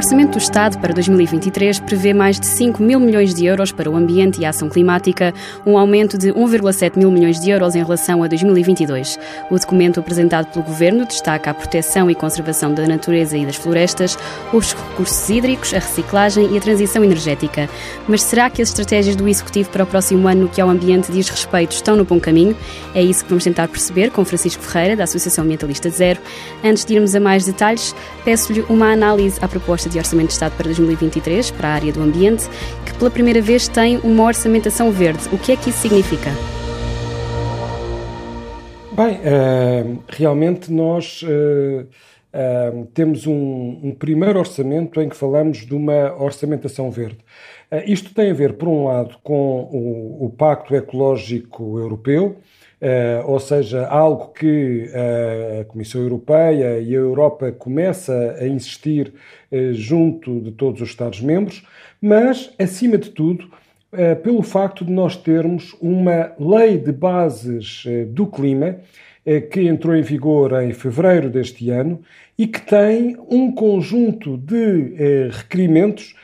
Orçamento do Estado para 2023 prevê mais de 5 mil milhões de euros para o ambiente e a ação climática, um aumento de 1,7 mil milhões de euros em relação a 2022. O documento apresentado pelo Governo destaca a proteção e conservação da natureza e das florestas, os recursos hídricos, a reciclagem e a transição energética. Mas será que as estratégias do Executivo para o próximo ano no que ao ambiente diz respeito estão no bom caminho? É isso que vamos tentar perceber com Francisco Ferreira, da Associação Ambientalista Zero. Antes de irmos a mais detalhes, peço-lhe uma análise à proposta de Orçamento de Estado para 2023 para a área do ambiente, que pela primeira vez tem uma orçamentação verde. O que é que isso significa? Bem, uh, realmente nós uh, uh, temos um, um, primeiro orçamento em que falamos de uma orçamentação verde. isto tem a ver, por um lado, com o, o Pacto Ecológico Europeu, ou seja, algo que uh, a Comissão Europeia e a Europa começa a insistir uh, junto de todos os Estados-membros, mas, acima de tudo, pelo facto de nós termos uma lei de bases do clima que entrou em vigor em fevereiro deste ano e que tem um conjunto de requerimentos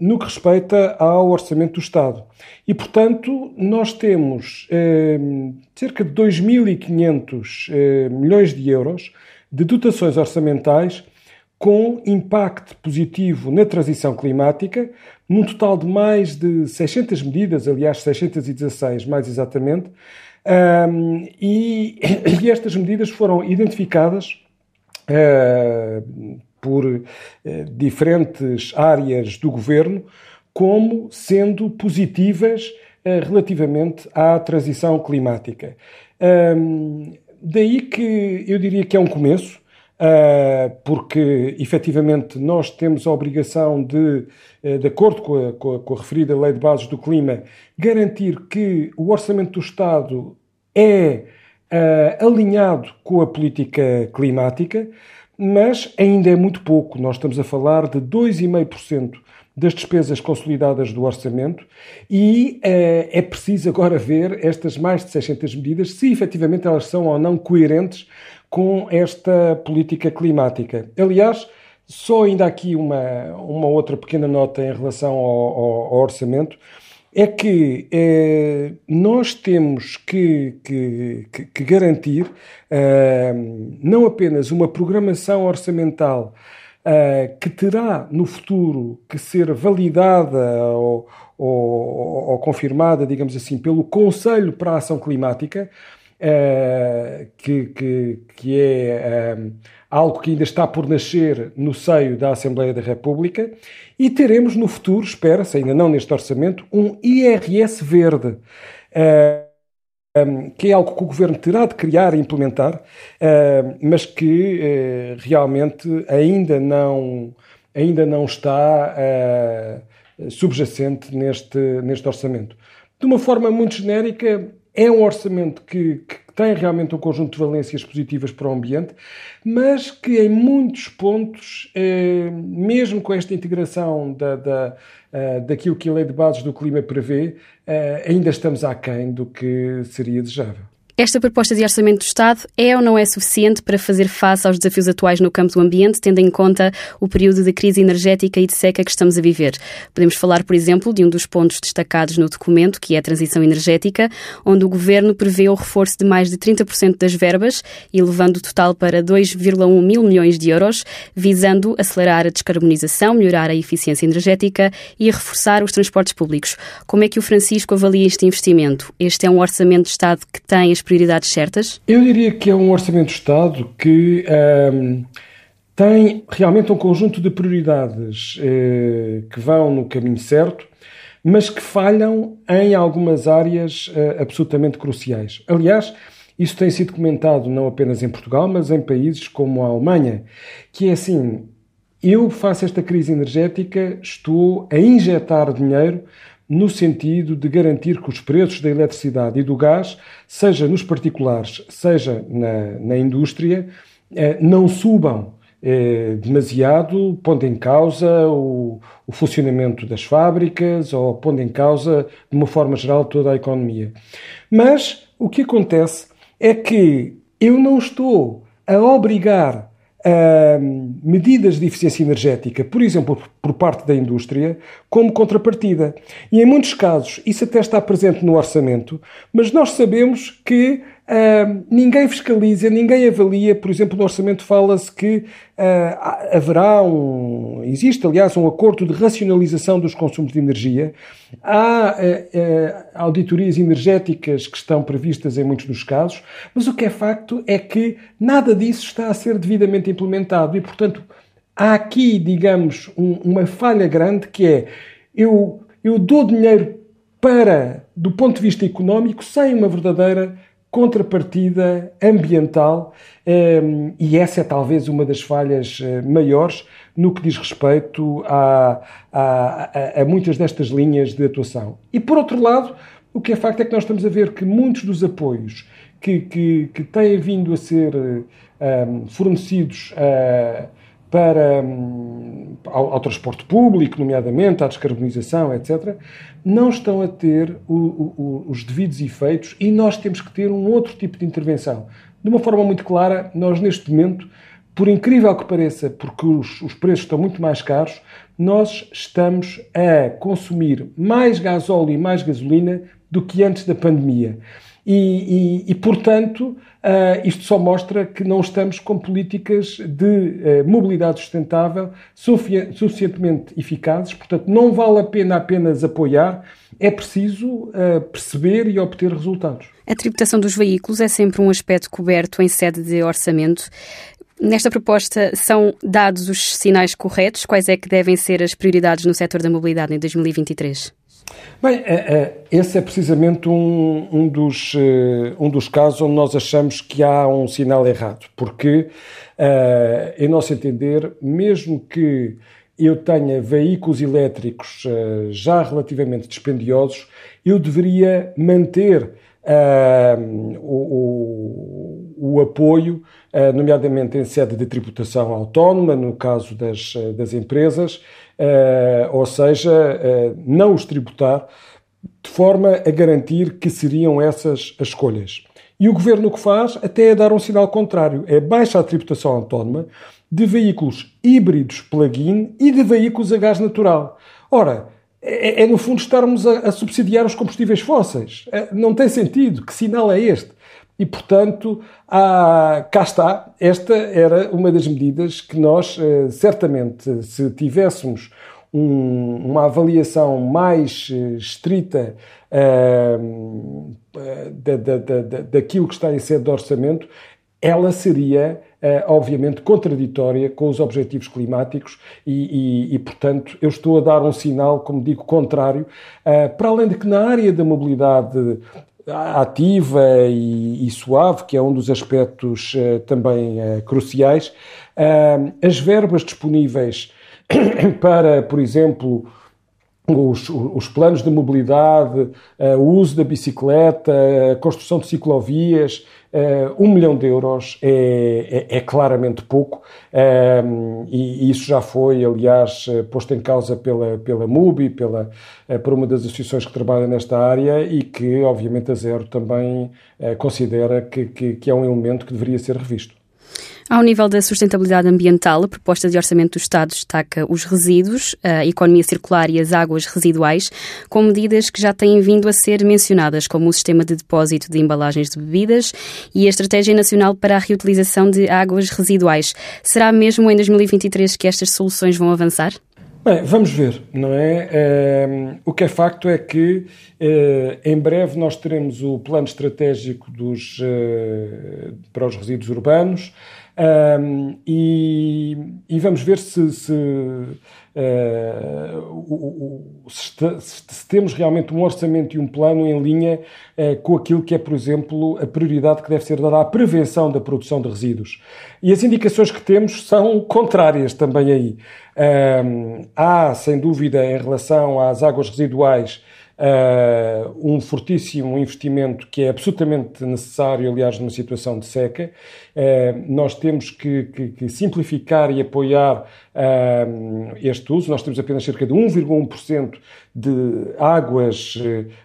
no que respeita ao orçamento do Estado. E, portanto, nós temos cerca de 2.500 milhões de euros de dotações orçamentais com impacto positivo na transição climática, num total de mais de 600 medidas, aliás, 616 mais exatamente, e, estas medidas foram identificadas uh, por eh, diferentes áreas do governo como sendo positivas eh, relativamente à transição climática. daí que eu diria que é um começo, uh, porque efetivamente nós temos a obrigação de, uh, de acordo com a, com, a, com a, referida Lei de Bases do Clima, garantir que o orçamento do Estado é uh, alinhado com a política climática mas ainda é muito pouco. Nós estamos a falar de 2,5% das despesas consolidadas do orçamento e eh, é preciso agora ver estas mais de 600 medidas, se efetivamente elas são ou não coerentes com esta política climática. Aliás, só ainda aqui uma, uma outra pequena nota em relação ao, ao, ao orçamento é que eh, nós temos que, que, que garantir eh, não apenas uma programação orçamental eh, que terá no futuro que ser validada ou, ou, ou confirmada, digamos assim, pelo Conselho para a Ação Climática, que, que, que é algo que ainda está por nascer no seio da Assembleia da República, e teremos no futuro, espera-se, ainda não neste orçamento, um IRS verde. Uh, um, que é algo que o governo terá de criar e implementar, uh, mas que uh, realmente ainda não, ainda não está subjacente neste, neste orçamento. De uma forma muito genérica, é um orçamento que, que tem realmente um conjunto de valências positivas para o ambiente, mas que em muitos pontos, eh, mesmo com esta integração da, da, eh, daquilo que a Lei de Bases do Clima prevê, eh, ainda estamos aquém do que seria desejável. Esta proposta de orçamento do Estado é ou não é suficiente para fazer face aos desafios atuais no campo do ambiente, tendo em conta o período de crise energética e de seca que estamos a viver? Podemos falar, por exemplo, de um dos pontos destacados no documento, que é a transição energética, onde o Governo prevê o reforço de mais de 30% das verbas, elevando o total para 2,1 mil milhões de euros, visando acelerar a descarbonização, melhorar a eficiência energética e reforçar os transportes públicos. Como é que o Francisco avalia este investimento? Este é um orçamento de Estado que tem as prioridades certas? Eu diria que é um orçamento de Estado que um, tem realmente um conjunto de prioridades eh, que vão no caminho certo, mas que falham em algumas áreas eh, absolutamente cruciais. Aliás, isso tem sido comentado não apenas em Portugal, mas em países como a Alemanha, que é assim, eu faço esta crise energética, estou a injetar dinheiro no sentido de garantir que os preços da eletricidade e do gás, seja nos particulares, seja na, na indústria, eh, não subam eh, demasiado, pondo em causa o, o, funcionamento das fábricas ou pondo em causa, de uma forma geral, toda a economia. Mas o que acontece é que eu não estou a obrigar medidas de eficiência energética, por exemplo, por parte da indústria, como contrapartida. E em muitos casos isso até está presente no orçamento, mas nós sabemos que Uh, ninguém fiscaliza, ninguém avalia. Por exemplo, no orçamento fala-se que uh, haverá um. Existe, aliás, um acordo de racionalização dos consumos de energia. Há uh, auditorias energéticas que estão previstas em muitos dos casos, mas o que é facto é que nada disso está a ser devidamente implementado e, portanto, há aqui, digamos, um, uma falha grande que é eu, eu dou dinheiro para, do ponto de vista económico, sem uma verdadeira contrapartida ambiental, ehm, e essa é talvez uma das falhas eh, maiores no que diz respeito a, a, a, muitas destas linhas de atuação. E por outro lado, o que é facto é que nós estamos a ver que muitos dos apoios que, que, que têm vindo a ser um, ehm, fornecidos uh, para, um, ao, ao, transporte público, nomeadamente à descarbonização, etc., não estão a ter o, o, os devidos efeitos e nós temos que ter um outro tipo de intervenção. De uma forma muito clara, nós neste momento, por incrível que pareça, porque os, os preços estão muito mais caros, nós estamos a consumir mais gasóleo e mais gasolina do que antes da pandemia. E, e, e portanto, Uh, isto só mostra que não estamos com políticas de uh, mobilidade sustentável sufici suficientemente eficazes, portanto, não vale a pena apenas apoiar, é preciso uh, perceber e obter resultados. A tributação dos veículos é sempre um aspecto coberto em sede de orçamento. Nesta proposta são dados os sinais corretos? Quais é que devem ser as prioridades no setor da mobilidade em 2023? Bem, é, é, esse é precisamente um, um, dos, eh, um dos casos onde nós achamos que há um sinal errado, porque, eh, em nosso entender, mesmo que eu tenha veículos elétricos eh, já relativamente dispendiosos, eu deveria manter o, o, o, apoio, nomeadamente em sede de tributação autónoma, no caso das, das empresas, uh, ou seja, não os tributar, de forma a garantir que seriam essas as escolhas. E o governo o que faz até é dar um sinal contrário, é baixa a tributação autónoma de veículos híbridos plug-in e de veículos a gás natural. Ora, é, é no fundo estarmos a, a subsidiar os combustíveis fósseis. É, não tem sentido. Que sinal é este? E, portanto, há, cá está. Esta era uma das medidas que nós, eh, certamente, se tivéssemos um, uma avaliação mais eh, estrita uh, da, da, da, daquilo que está em sede de orçamento, ela seria, uh, obviamente, contraditória com os objetivos climáticos e, e, e, portanto, eu estou a dar um sinal, como digo, contrário, uh, para além de que na área da mobilidade ativa e, e, suave, que é um dos aspectos uh, também uh, cruciais. Uh, as verbas disponíveis para, por exemplo, os, os, planos de mobilidade, o uso da bicicleta, a construção de ciclovias, Uh, um milhão de euros é, é, é claramente pouco uh, e, e, isso já foi, aliás, eh, posto em causa pela, pela MUBI, pela, uh, por uma das associações que trabalha nesta área e que, obviamente, a Zero também considera que, que, que é um elemento que deveria ser revisto. Ao nível da sustentabilidade ambiental, a proposta de orçamento do Estado destaca os resíduos, a economia circular e as águas residuais, com medidas que já têm vindo a ser mencionadas, como o sistema de depósito de embalagens de bebidas e a Estratégia Nacional para a Reutilização de Águas Residuais. Será mesmo em 2023 que estas soluções vão avançar? Bem, vamos ver, não é? é? o que é facto é que é, em breve nós teremos o plano estratégico dos, é, para os resíduos urbanos. Um, e, e, vamos ver se, se, uh, o, o, se, se, temos realmente um orçamento e um plano em linha uh, com aquilo que é, por exemplo, a prioridade que deve ser dada à prevenção da produção de resíduos. E as indicações que temos são contrárias também aí. Um, há, sem dúvida, em relação às águas residuais, Uh, um fortíssimo investimento que é absolutamente necessário, aliás, numa situação de seca. Uh, nós temos que, que, que, simplificar e apoiar uh, este uso. Nós temos apenas cerca de 1,1% de águas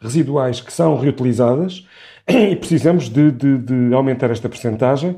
residuais que são reutilizadas. e precisamos de, de, de aumentar esta percentagem.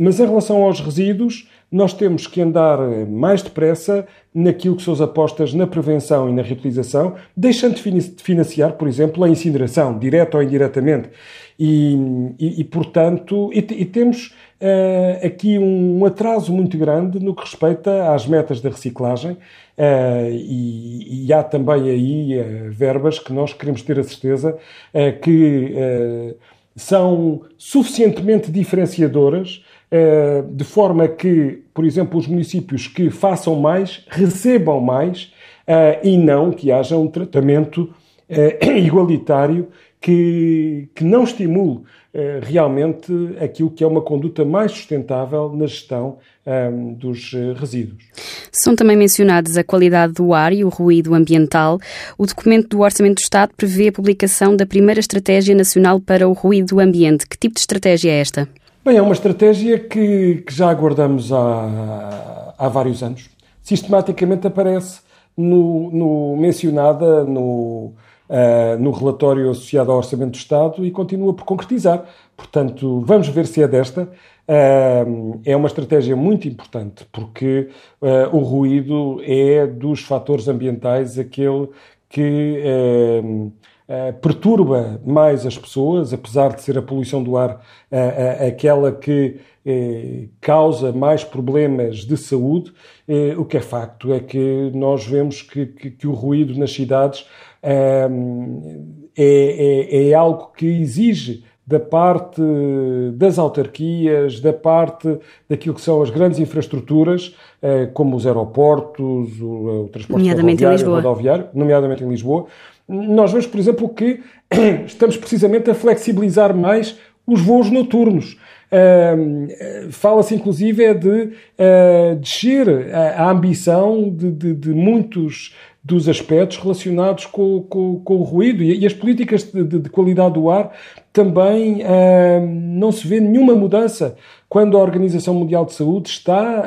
mas em relação aos resíduos, nós temos que andar mais depressa naquilo que são as apostas na prevenção e na reutilização, deixando de financiar, por exemplo, a incineração, direta ou indiretamente. E, e, e portanto, e, e temos uh, aqui um, atraso muito grande no que respeita às metas da reciclagem, uh, e, há também aí uh, verbas que nós queremos ter a certeza que são suficientemente diferenciadoras eh, de forma que, por exemplo, os municípios que façam mais recebam mais eh, e não que haja um tratamento eh, igualitário que, que não estimule realmente aquilo que é uma conduta mais sustentável na gestão dos resíduos. São também mencionados a qualidade do ar e o ruído ambiental. O documento do Orçamento do Estado prevê a publicação da primeira Estratégia Nacional para o Ruído do Ambiente. Que tipo de estratégia é esta? Bem, é uma estratégia que, que já aguardamos há, há vários anos. Sistematicamente aparece no, no mencionada no, uh, no relatório associado ao Orçamento do Estado e continua por concretizar. Portanto, vamos ver se é desta. Uh, é uma estratégia muito importante porque uh, o ruído é dos fatores ambientais aquele que eh, perturba mais as pessoas, apesar de ser a poluição do ar uh, aquela que causa mais problemas de saúde, o que é facto é que nós vemos que, que, que o ruído nas cidades é, é, é algo que exige da parte das autarquias, da parte daquilo que são as grandes infraestruturas, como os aeroportos, o, o transporte rodoviário, rodoviário, nomeadamente em Lisboa, nós vemos, por exemplo, que estamos precisamente a flexibilizar mais os voos noturnos. Uh, Fala-se inclusive é de uh, descer a, a ambição de, de, de, muitos dos aspectos relacionados com, com, com o ruído e, e as políticas de, de, qualidade do ar também uh, não se vê nenhuma mudança quando a Organização Mundial de Saúde está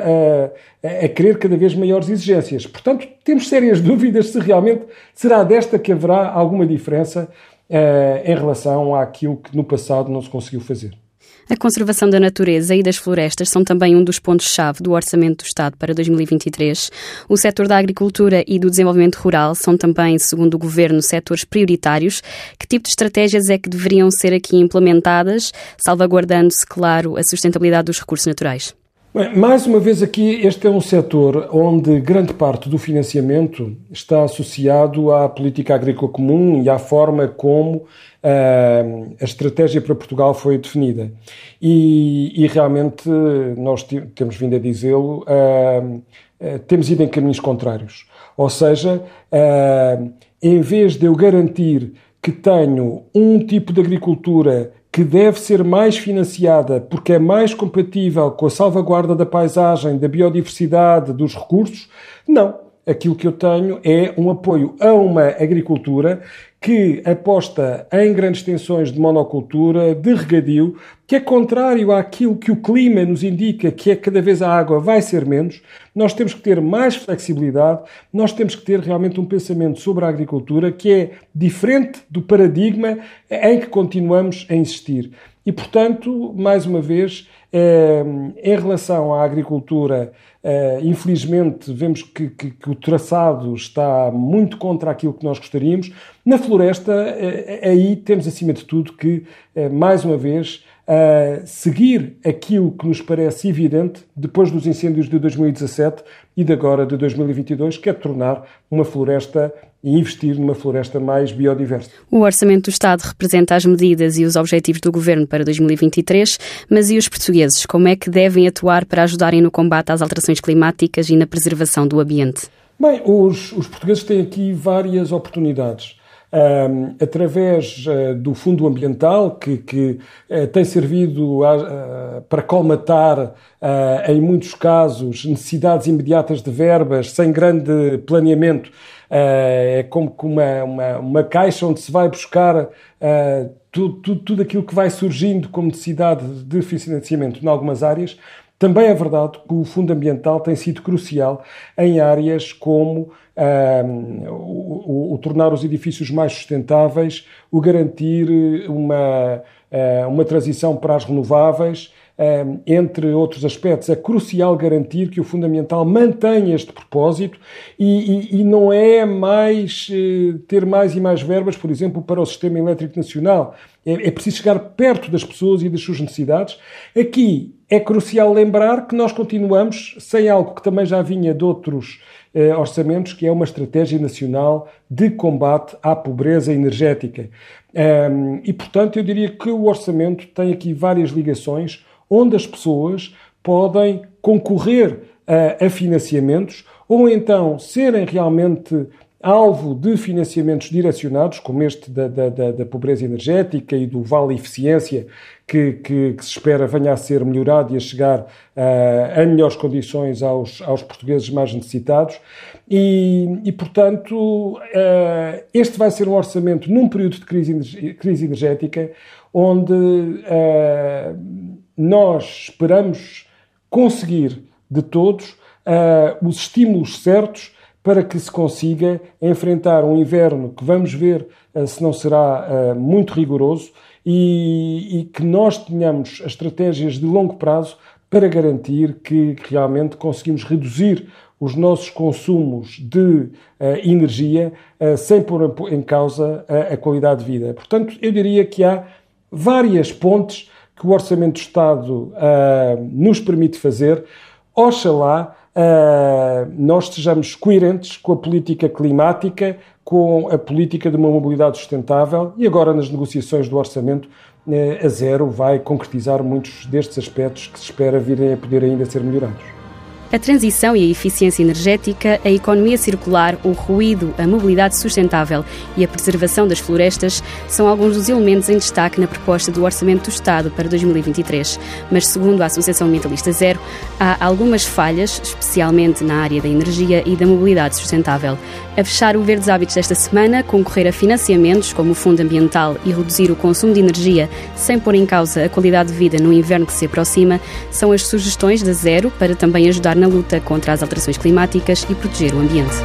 a, a querer cada vez maiores exigências. Portanto, temos sérias dúvidas se realmente será desta que haverá alguma diferença uh, em relação àquilo que no passado não se conseguiu fazer. A conservação da natureza e das florestas são também um dos pontos-chave do Orçamento do Estado para 2023. O setor da agricultura e do desenvolvimento rural são também, segundo o Governo, setores prioritários. Que tipo de estratégias é que deveriam ser aqui implementadas, salvaguardando-se, claro, a sustentabilidade dos recursos naturais? Bem, mais uma vez aqui, este é um setor onde grande parte do financiamento está associado à política agrícola comum e à forma como uh, a estratégia para Portugal foi definida. E, e realmente nós temos vindo a dizê-lo, uh, uh, temos ido em caminhos contrários. Ou seja, em vez de eu garantir que tenho um tipo de agricultura que deve ser mais financiada porque é mais compatível com a salvaguarda da paisagem, da biodiversidade, dos recursos. Não. Aquilo que eu tenho é um apoio a uma agricultura que aposta em grandes extensões de monocultura, de regadio, que é contrário àquilo que o clima nos indica, que é cada vez a água vai ser menos. Nós temos que ter mais flexibilidade, nós temos que ter realmente um pensamento sobre a agricultura que é diferente do paradigma em que continuamos a insistir. E, portanto, mais uma vez, eh, em relação à agricultura, eh, infelizmente, vemos que, que, que, o traçado está muito contra aquilo que nós gostaríamos. Na floresta, eh, aí temos, acima de tudo, que, mais uma vez, seguir aquilo que nos parece evidente depois dos incêndios de 2017 e de agora de 2022, que é tornar uma floresta e investir numa floresta mais biodiversa. O Orçamento do Estado representa as medidas e os objetivos do Governo para 2023, mas e os portugueses? Como é que devem atuar para ajudarem no combate às alterações climáticas e na preservação do ambiente? Bem, os, os portugueses têm aqui várias oportunidades. Através uh, do Fundo Ambiental, que, que uh, tem servido a, uh, para colmatar, em muitos casos, necessidades imediatas de verbas, sem grande planeamento. é como uma, uma, uma, caixa onde se vai buscar tudo, tudo, tudo aquilo que vai surgindo como necessidade de financiamento em algumas áreas. Também é verdade que o Fundo Ambiental tem sido crucial em áreas como um, o, o, o, tornar os edifícios mais sustentáveis, o garantir uma, uh, uma transição para as renováveis, entre outros aspectos. É crucial garantir que o fundamental mantenha este propósito e, e, e não é mais uh, ter mais e mais verbas, por exemplo, para o sistema elétrico nacional. É, é preciso chegar perto das pessoas e das suas necessidades. Aqui é crucial lembrar que nós continuamos sem algo que também já vinha de outros eh, orçamentos, que é uma estratégia nacional de combate à pobreza energética. Um, e, portanto, eu diria que o orçamento tem aqui várias ligações onde as pessoas podem concorrer a, a financiamentos ou então serem realmente alvo de financiamentos direcionados, como este da, da, da, pobreza energética e do Vale Eficiência, que, que, que, se espera venha a ser melhorado e a chegar uh, a melhores condições aos, aos portugueses mais necessitados. E, e portanto, uh, este vai ser um orçamento num período de crise, crise energética, onde uh, nós esperamos conseguir de todos os estímulos certos para que se consiga enfrentar um inverno que vamos ver uh, se não será uh, muito rigoroso e, e, que nós tenhamos as estratégias de longo prazo para garantir que, realmente conseguimos reduzir os nossos consumos de uh, energia sem pôr em causa a, a qualidade de vida. Portanto, eu diria que há várias pontes que o Orçamento do Estado nos permite fazer. Oxalá uh, nós estejamos coerentes com a política climática, com a política de uma mobilidade sustentável e agora nas negociações do orçamento uh, a zero vai concretizar muitos destes aspectos que se espera virem a poder ainda ser melhorados. A transição e a eficiência energética, a economia circular, o ruído, a mobilidade sustentável e a preservação das florestas são alguns dos elementos em destaque na proposta do Orçamento do Estado para 2023. Mas, segundo a Associação Ambientalista Zero, há algumas falhas, especialmente na área da energia e da mobilidade sustentável. A fechar o Verdes Hábitos desta semana, concorrer a financiamentos como o Fundo Ambiental e reduzir o consumo de energia sem pôr em causa a qualidade de vida no inverno que se aproxima, são as sugestões da Zero para também ajudar na luta contra as alterações climáticas e proteger o ambiente.